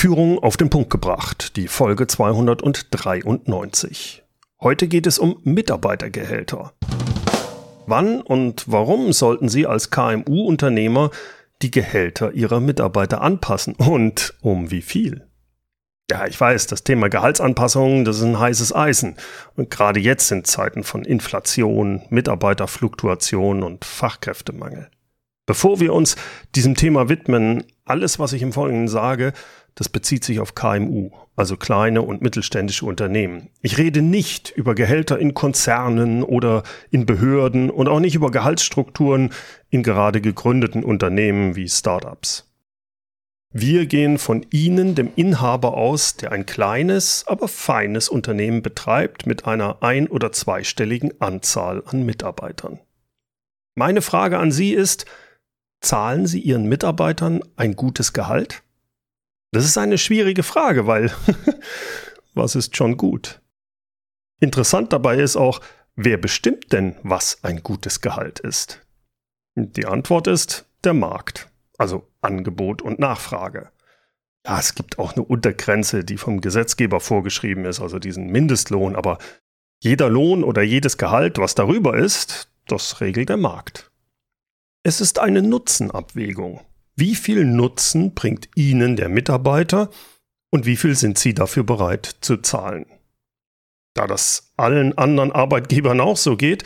Führung auf den Punkt gebracht, die Folge 293. Heute geht es um Mitarbeitergehälter. Wann und warum sollten Sie als KMU-Unternehmer die Gehälter Ihrer Mitarbeiter anpassen und um wie viel? Ja, ich weiß, das Thema Gehaltsanpassungen, das ist ein heißes Eisen. Und gerade jetzt sind Zeiten von Inflation, Mitarbeiterfluktuation und Fachkräftemangel. Bevor wir uns diesem Thema widmen, alles, was ich im Folgenden sage, das bezieht sich auf KMU, also kleine und mittelständische Unternehmen. Ich rede nicht über Gehälter in Konzernen oder in Behörden und auch nicht über Gehaltsstrukturen in gerade gegründeten Unternehmen wie Startups. Wir gehen von Ihnen, dem Inhaber aus, der ein kleines, aber feines Unternehmen betreibt mit einer ein- oder zweistelligen Anzahl an Mitarbeitern. Meine Frage an Sie ist, Zahlen Sie Ihren Mitarbeitern ein gutes Gehalt? Das ist eine schwierige Frage, weil was ist schon gut? Interessant dabei ist auch, wer bestimmt denn, was ein gutes Gehalt ist? Die Antwort ist der Markt, also Angebot und Nachfrage. Ja, es gibt auch eine Untergrenze, die vom Gesetzgeber vorgeschrieben ist, also diesen Mindestlohn, aber jeder Lohn oder jedes Gehalt, was darüber ist, das regelt der Markt. Es ist eine Nutzenabwägung. Wie viel Nutzen bringt Ihnen der Mitarbeiter und wie viel sind Sie dafür bereit zu zahlen? Da das allen anderen Arbeitgebern auch so geht,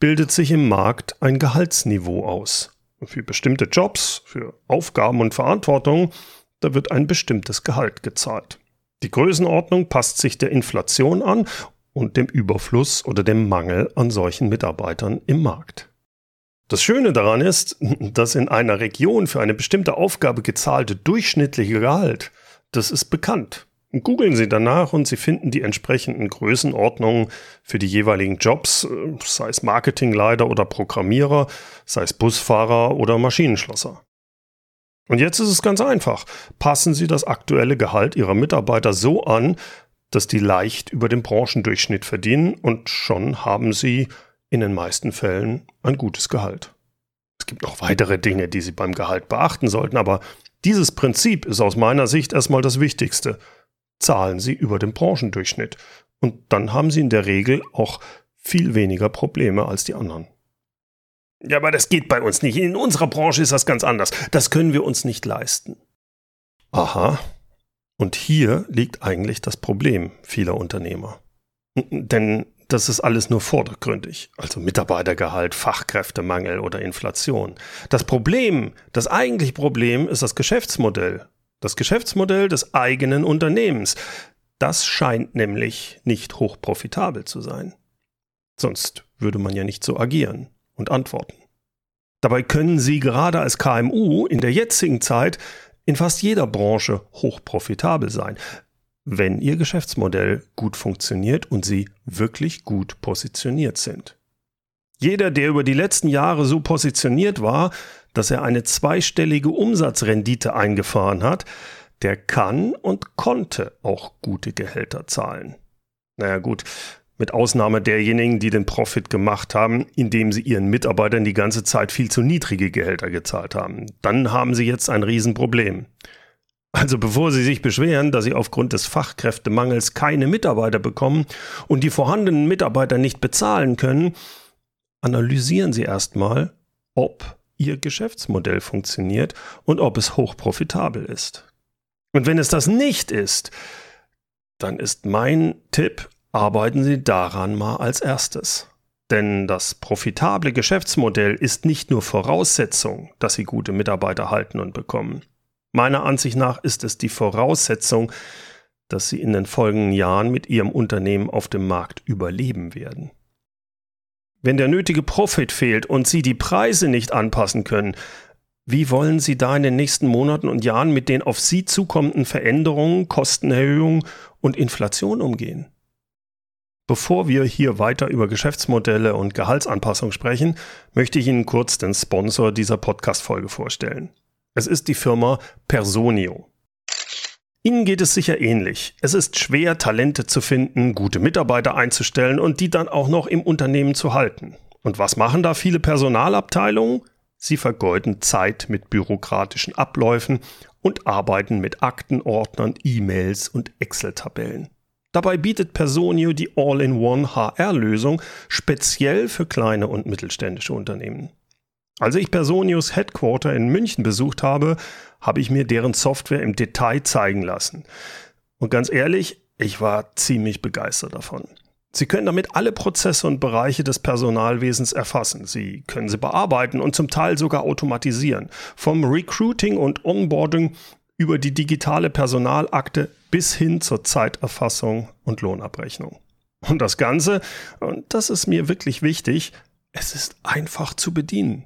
bildet sich im Markt ein Gehaltsniveau aus. Für bestimmte Jobs, für Aufgaben und Verantwortung, da wird ein bestimmtes Gehalt gezahlt. Die Größenordnung passt sich der Inflation an und dem Überfluss oder dem Mangel an solchen Mitarbeitern im Markt. Das Schöne daran ist, dass in einer Region für eine bestimmte Aufgabe gezahlte durchschnittliche Gehalt, das ist bekannt. Googeln Sie danach und Sie finden die entsprechenden Größenordnungen für die jeweiligen Jobs, äh, sei es Marketingleiter oder Programmierer, sei es Busfahrer oder Maschinenschlosser. Und jetzt ist es ganz einfach. Passen Sie das aktuelle Gehalt Ihrer Mitarbeiter so an, dass die leicht über dem Branchendurchschnitt verdienen und schon haben Sie in den meisten Fällen ein gutes Gehalt. Es gibt noch weitere Dinge, die Sie beim Gehalt beachten sollten, aber dieses Prinzip ist aus meiner Sicht erstmal das Wichtigste. Zahlen Sie über dem Branchendurchschnitt und dann haben Sie in der Regel auch viel weniger Probleme als die anderen. Ja, aber das geht bei uns nicht. In unserer Branche ist das ganz anders. Das können wir uns nicht leisten. Aha. Und hier liegt eigentlich das Problem vieler Unternehmer. Denn das ist alles nur vordergründig, also Mitarbeitergehalt, Fachkräftemangel oder Inflation. Das Problem, das eigentliche Problem ist das Geschäftsmodell. Das Geschäftsmodell des eigenen Unternehmens. Das scheint nämlich nicht hochprofitabel zu sein. Sonst würde man ja nicht so agieren und antworten. Dabei können Sie gerade als KMU in der jetzigen Zeit in fast jeder Branche hochprofitabel sein wenn Ihr Geschäftsmodell gut funktioniert und Sie wirklich gut positioniert sind. Jeder, der über die letzten Jahre so positioniert war, dass er eine zweistellige Umsatzrendite eingefahren hat, der kann und konnte auch gute Gehälter zahlen. Naja gut, mit Ausnahme derjenigen, die den Profit gemacht haben, indem sie ihren Mitarbeitern die ganze Zeit viel zu niedrige Gehälter gezahlt haben. Dann haben sie jetzt ein Riesenproblem. Also bevor Sie sich beschweren, dass Sie aufgrund des Fachkräftemangels keine Mitarbeiter bekommen und die vorhandenen Mitarbeiter nicht bezahlen können, analysieren Sie erstmal, ob Ihr Geschäftsmodell funktioniert und ob es hochprofitabel ist. Und wenn es das nicht ist, dann ist mein Tipp, arbeiten Sie daran mal als erstes. Denn das profitable Geschäftsmodell ist nicht nur Voraussetzung, dass Sie gute Mitarbeiter halten und bekommen. Meiner Ansicht nach ist es die Voraussetzung, dass sie in den folgenden Jahren mit ihrem Unternehmen auf dem Markt überleben werden. Wenn der nötige Profit fehlt und Sie die Preise nicht anpassen können, wie wollen Sie da in den nächsten Monaten und Jahren mit den auf Sie zukommenden Veränderungen, Kostenerhöhungen und Inflation umgehen? Bevor wir hier weiter über Geschäftsmodelle und Gehaltsanpassung sprechen, möchte ich Ihnen kurz den Sponsor dieser Podcast-Folge vorstellen. Es ist die Firma Personio. Ihnen geht es sicher ähnlich. Es ist schwer, Talente zu finden, gute Mitarbeiter einzustellen und die dann auch noch im Unternehmen zu halten. Und was machen da viele Personalabteilungen? Sie vergeuden Zeit mit bürokratischen Abläufen und arbeiten mit Aktenordnern, E-Mails und Excel-Tabellen. Dabei bietet Personio die All-in-One HR-Lösung speziell für kleine und mittelständische Unternehmen. Als ich Personios Headquarter in München besucht habe, habe ich mir deren Software im Detail zeigen lassen. Und ganz ehrlich, ich war ziemlich begeistert davon. Sie können damit alle Prozesse und Bereiche des Personalwesens erfassen. Sie können sie bearbeiten und zum Teil sogar automatisieren. Vom Recruiting und Onboarding über die digitale Personalakte bis hin zur Zeiterfassung und Lohnabrechnung. Und das Ganze, und das ist mir wirklich wichtig, es ist einfach zu bedienen.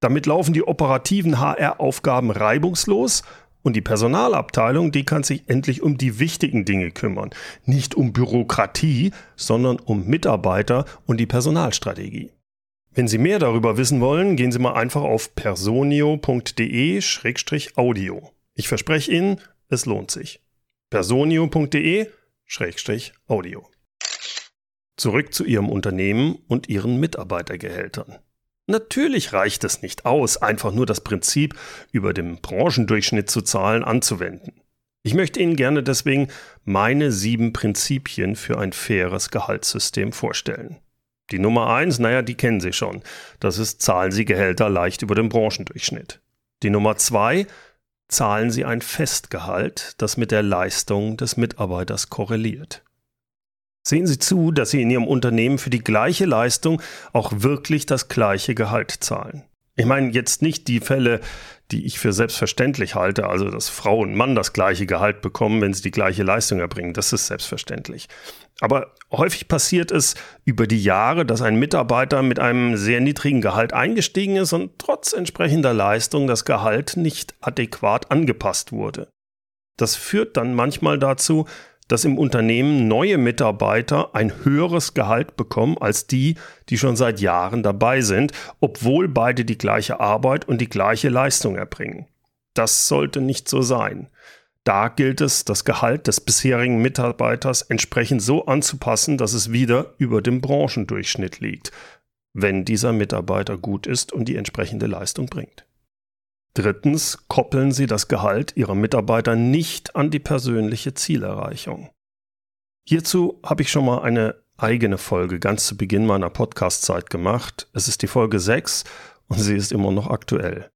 Damit laufen die operativen HR-Aufgaben reibungslos und die Personalabteilung, die kann sich endlich um die wichtigen Dinge kümmern. Nicht um Bürokratie, sondern um Mitarbeiter und die Personalstrategie. Wenn Sie mehr darüber wissen wollen, gehen Sie mal einfach auf personio.de-audio. Ich verspreche Ihnen, es lohnt sich. personio.de-audio. Zurück zu Ihrem Unternehmen und Ihren Mitarbeitergehältern. Natürlich reicht es nicht aus, einfach nur das Prinzip über dem Branchendurchschnitt zu zahlen anzuwenden. Ich möchte Ihnen gerne deswegen meine sieben Prinzipien für ein faires Gehaltssystem vorstellen. Die Nummer eins, naja, die kennen Sie schon. Das ist, zahlen Sie Gehälter leicht über dem Branchendurchschnitt. Die Nummer zwei, zahlen Sie ein Festgehalt, das mit der Leistung des Mitarbeiters korreliert. Sehen Sie zu, dass Sie in Ihrem Unternehmen für die gleiche Leistung auch wirklich das gleiche Gehalt zahlen. Ich meine jetzt nicht die Fälle, die ich für selbstverständlich halte, also dass Frau und Mann das gleiche Gehalt bekommen, wenn sie die gleiche Leistung erbringen. Das ist selbstverständlich. Aber häufig passiert es über die Jahre, dass ein Mitarbeiter mit einem sehr niedrigen Gehalt eingestiegen ist und trotz entsprechender Leistung das Gehalt nicht adäquat angepasst wurde. Das führt dann manchmal dazu, dass im Unternehmen neue Mitarbeiter ein höheres Gehalt bekommen als die, die schon seit Jahren dabei sind, obwohl beide die gleiche Arbeit und die gleiche Leistung erbringen. Das sollte nicht so sein. Da gilt es, das Gehalt des bisherigen Mitarbeiters entsprechend so anzupassen, dass es wieder über dem Branchendurchschnitt liegt, wenn dieser Mitarbeiter gut ist und die entsprechende Leistung bringt. Drittens koppeln Sie das Gehalt Ihrer Mitarbeiter nicht an die persönliche Zielerreichung. Hierzu habe ich schon mal eine eigene Folge ganz zu Beginn meiner Podcast-Zeit gemacht. Es ist die Folge 6 und sie ist immer noch aktuell.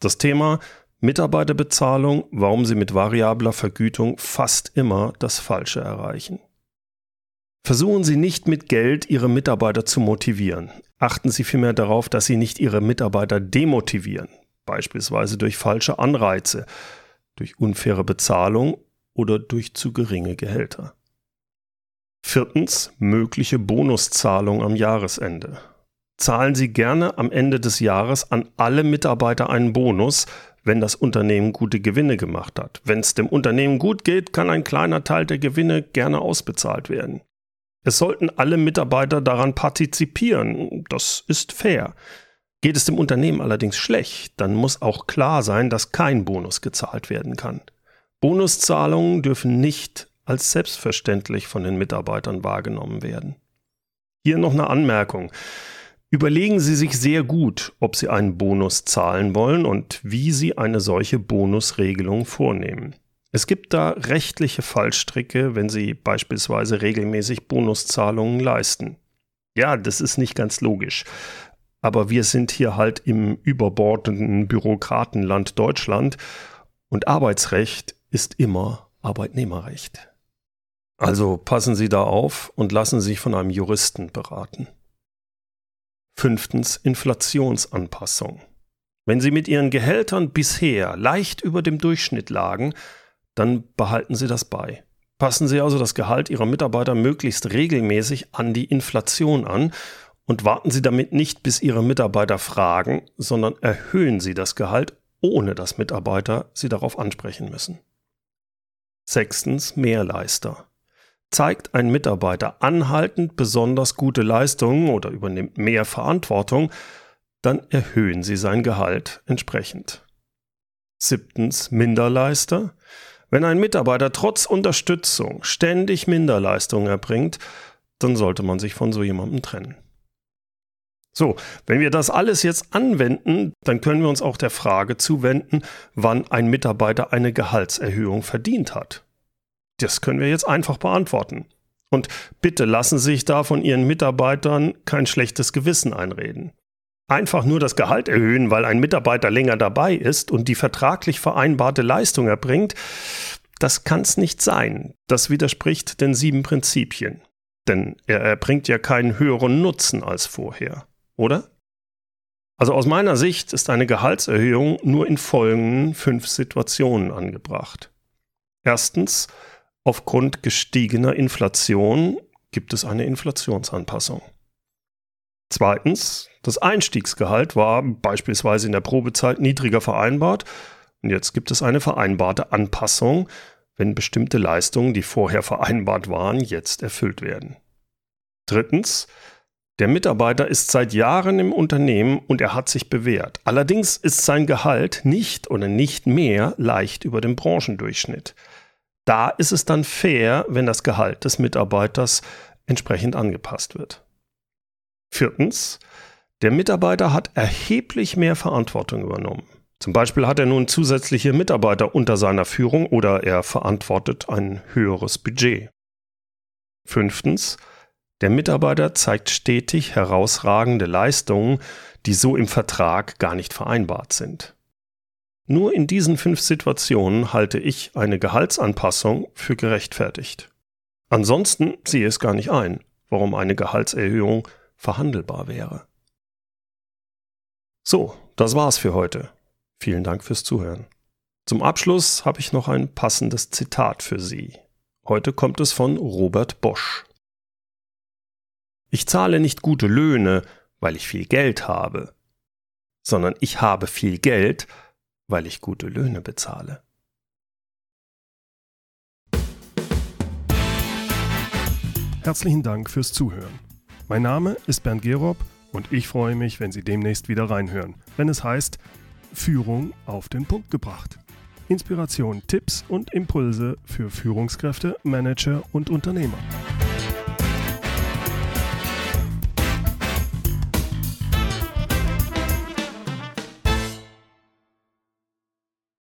Das Thema Mitarbeiterbezahlung, warum Sie mit variabler Vergütung fast immer das Falsche erreichen. Versuchen Sie nicht mit Geld Ihre Mitarbeiter zu motivieren. Achten Sie vielmehr darauf, dass Sie nicht Ihre Mitarbeiter demotivieren beispielsweise durch falsche Anreize, durch unfaire Bezahlung oder durch zu geringe Gehälter. Viertens, mögliche Bonuszahlung am Jahresende. Zahlen Sie gerne am Ende des Jahres an alle Mitarbeiter einen Bonus, wenn das Unternehmen gute Gewinne gemacht hat. Wenn es dem Unternehmen gut geht, kann ein kleiner Teil der Gewinne gerne ausbezahlt werden. Es sollten alle Mitarbeiter daran partizipieren. Das ist fair. Geht es dem Unternehmen allerdings schlecht, dann muss auch klar sein, dass kein Bonus gezahlt werden kann. Bonuszahlungen dürfen nicht als selbstverständlich von den Mitarbeitern wahrgenommen werden. Hier noch eine Anmerkung. Überlegen Sie sich sehr gut, ob Sie einen Bonus zahlen wollen und wie Sie eine solche Bonusregelung vornehmen. Es gibt da rechtliche Fallstricke, wenn Sie beispielsweise regelmäßig Bonuszahlungen leisten. Ja, das ist nicht ganz logisch aber wir sind hier halt im überbordenden Bürokratenland Deutschland und Arbeitsrecht ist immer Arbeitnehmerrecht. Also passen Sie da auf und lassen Sie sich von einem Juristen beraten. Fünftens Inflationsanpassung. Wenn Sie mit Ihren Gehältern bisher leicht über dem Durchschnitt lagen, dann behalten Sie das bei. Passen Sie also das Gehalt Ihrer Mitarbeiter möglichst regelmäßig an die Inflation an und warten Sie damit nicht, bis Ihre Mitarbeiter fragen, sondern erhöhen Sie das Gehalt, ohne dass Mitarbeiter Sie darauf ansprechen müssen. Sechstens Mehrleister. Zeigt ein Mitarbeiter anhaltend besonders gute Leistungen oder übernimmt mehr Verantwortung, dann erhöhen Sie sein Gehalt entsprechend. Siebtens Minderleister. Wenn ein Mitarbeiter trotz Unterstützung ständig Minderleistungen erbringt, dann sollte man sich von so jemandem trennen. So, wenn wir das alles jetzt anwenden, dann können wir uns auch der Frage zuwenden, wann ein Mitarbeiter eine Gehaltserhöhung verdient hat. Das können wir jetzt einfach beantworten. Und bitte lassen Sie sich da von Ihren Mitarbeitern kein schlechtes Gewissen einreden. Einfach nur das Gehalt erhöhen, weil ein Mitarbeiter länger dabei ist und die vertraglich vereinbarte Leistung erbringt, das kann es nicht sein. Das widerspricht den sieben Prinzipien. Denn er erbringt ja keinen höheren Nutzen als vorher oder? Also aus meiner Sicht ist eine Gehaltserhöhung nur in folgenden fünf Situationen angebracht. Erstens, aufgrund gestiegener Inflation gibt es eine Inflationsanpassung. Zweitens, das Einstiegsgehalt war beispielsweise in der Probezeit niedriger vereinbart und jetzt gibt es eine vereinbarte Anpassung, wenn bestimmte Leistungen, die vorher vereinbart waren, jetzt erfüllt werden. Drittens, der Mitarbeiter ist seit Jahren im Unternehmen und er hat sich bewährt. Allerdings ist sein Gehalt nicht oder nicht mehr leicht über dem Branchendurchschnitt. Da ist es dann fair, wenn das Gehalt des Mitarbeiters entsprechend angepasst wird. Viertens, der Mitarbeiter hat erheblich mehr Verantwortung übernommen. Zum Beispiel hat er nun zusätzliche Mitarbeiter unter seiner Führung oder er verantwortet ein höheres Budget. Fünftens, der Mitarbeiter zeigt stetig herausragende Leistungen, die so im Vertrag gar nicht vereinbart sind. Nur in diesen fünf Situationen halte ich eine Gehaltsanpassung für gerechtfertigt. Ansonsten sehe es gar nicht ein, warum eine Gehaltserhöhung verhandelbar wäre. So, das war's für heute. Vielen Dank fürs Zuhören. Zum Abschluss habe ich noch ein passendes Zitat für Sie. Heute kommt es von Robert Bosch. Ich zahle nicht gute Löhne, weil ich viel Geld habe, sondern ich habe viel Geld, weil ich gute Löhne bezahle. Herzlichen Dank fürs Zuhören. Mein Name ist Bernd Gerob und ich freue mich, wenn Sie demnächst wieder reinhören, wenn es heißt Führung auf den Punkt gebracht. Inspiration, Tipps und Impulse für Führungskräfte, Manager und Unternehmer.